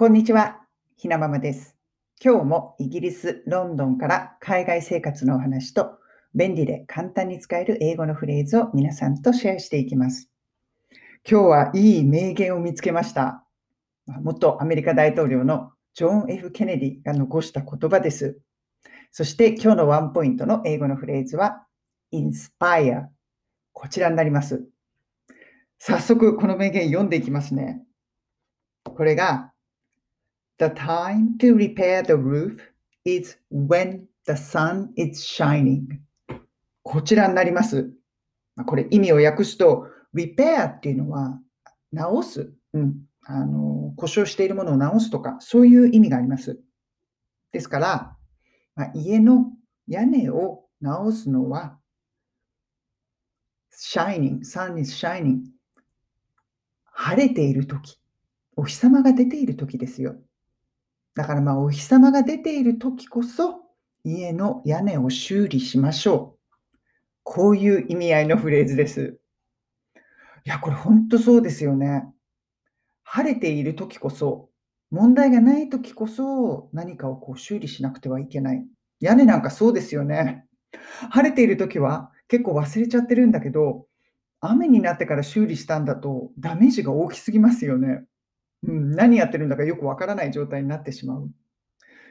こんにちは、ひなままです。今日もイギリス・ロンドンから海外生活のお話と便利で簡単に使える英語のフレーズを皆さんとシェアしていきます。今日はいい名言を見つけました。元アメリカ大統領のジョン・ F・ ケネディが残した言葉です。そして今日のワンポイントの英語のフレーズは inspire こちらになります。早速この名言読んでいきますね。これが The time to repair the roof is when the sun is shining こちらになります。これ意味を訳すと repair っていうのは直す、うん、あの故障しているものを直すとかそういう意味があります。ですから、まあ、家の屋根を直すのは shining, sun is shining 晴れているとき、お日様が出ているときですよ。だからまあお日様が出ているときこそ家の屋根を修理しましょう。こういう意味合いのフレーズです。いや、これ本当そうですよね。晴れているときこそ、問題がないときこそ何かをこう修理しなくてはいけない。屋根なんかそうですよね。晴れているときは結構忘れちゃってるんだけど、雨になってから修理したんだとダメージが大きすぎますよね。うん、何やってるんだかよくわからない状態になってしまう。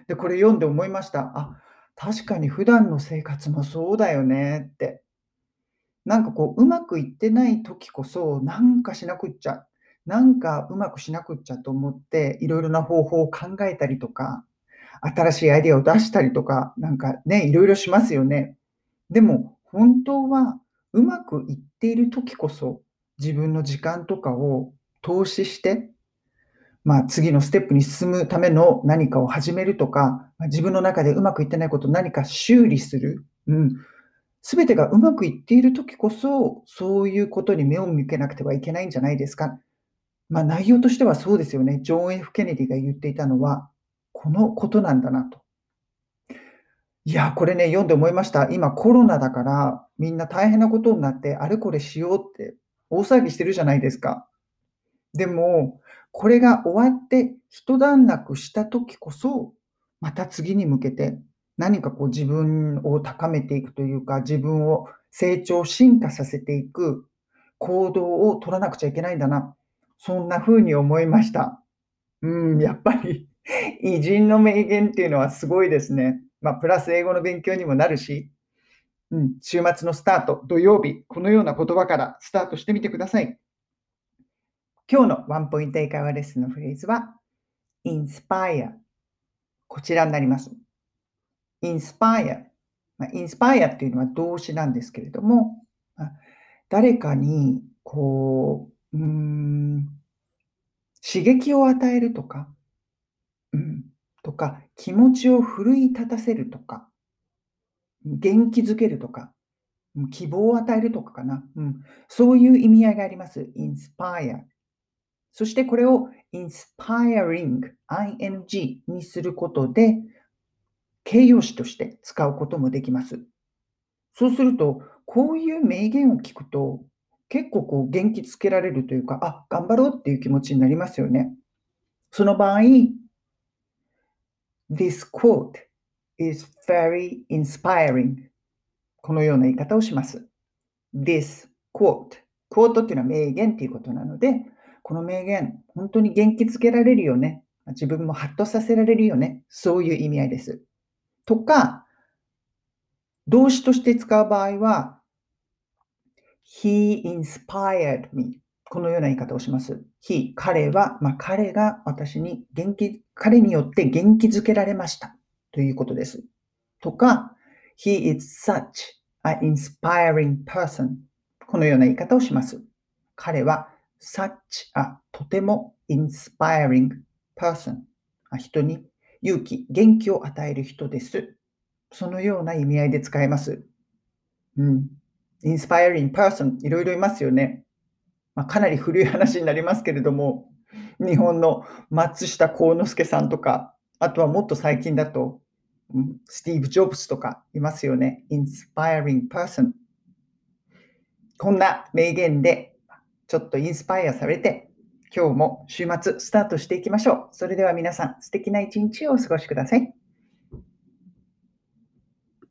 で、これ読んで思いました。あ、確かに普段の生活もそうだよねって。なんかこう、うまくいってない時こそ、なんかしなくっちゃ、なんかうまくしなくっちゃと思って、いろいろな方法を考えたりとか、新しいアイデアを出したりとか、なんかね、いろいろしますよね。でも、本当はうまくいっている時こそ、自分の時間とかを投資して、まあ、次のステップに進むための何かを始めるとか、ま自分の中でうまくいってないことを何か修理する。うん。すべてがうまくいっているときこそ、そういうことに目を向けなくてはいけないんじゃないですか。まあ、内容としてはそうですよね。ジョン・ F・ ケネディが言っていたのは、このことなんだなと。いや、これね、読んで思いました。今コロナだから、みんな大変なことになって、あれこれしようって大騒ぎしてるじゃないですか。でも、これが終わって一段落した時こそ、また次に向けて何かこう自分を高めていくというか、自分を成長、進化させていく行動を取らなくちゃいけないんだな。そんな風に思いました。うん、やっぱり偉人の名言っていうのはすごいですね。まあ、プラス英語の勉強にもなるし、うん、週末のスタート、土曜日、このような言葉からスタートしてみてください。今日のワンポイント英会話レッスンのフレーズは inspire こちらになります。inspire、まあ、inspire っていうのは動詞なんですけれども、あ誰かにこう、うん、刺激を与えるとか、うん、とか気持ちを奮い立たせるとか、元気づけるとか、希望を与えるとかかな、うん。そういう意味合いがあります。inspire。そしてこれを inspiring, ing にすることで形容詞として使うこともできます。そうすると、こういう名言を聞くと結構こう元気つけられるというか、あ、頑張ろうっていう気持ちになりますよね。その場合、This quote is very inspiring このような言い方をします。This quote クォートっていうのは名言っていうことなので、この名言、本当に元気づけられるよね。自分もハッとさせられるよね。そういう意味合いです。とか、動詞として使う場合は、He inspired me このような言い方をします。He、彼は、まあ、彼が私に元気、彼によって元気づけられました。ということです。とか、He is such an inspiring person このような言い方をします。彼は such a とても inspiring person 人に勇気、元気を与える人です。そのような意味合いで使えます。うん。inspiring person いろいろいますよね。まあ、かなり古い話になりますけれども、日本の松下幸之助さんとか、あとはもっと最近だと、スティーブ・ジョブズとかいますよね。inspiring person こんな名言でちょっとインスパイアされて今日も週末スタートしていきましょう。それでは皆さん、素敵な一日をお過ごしください。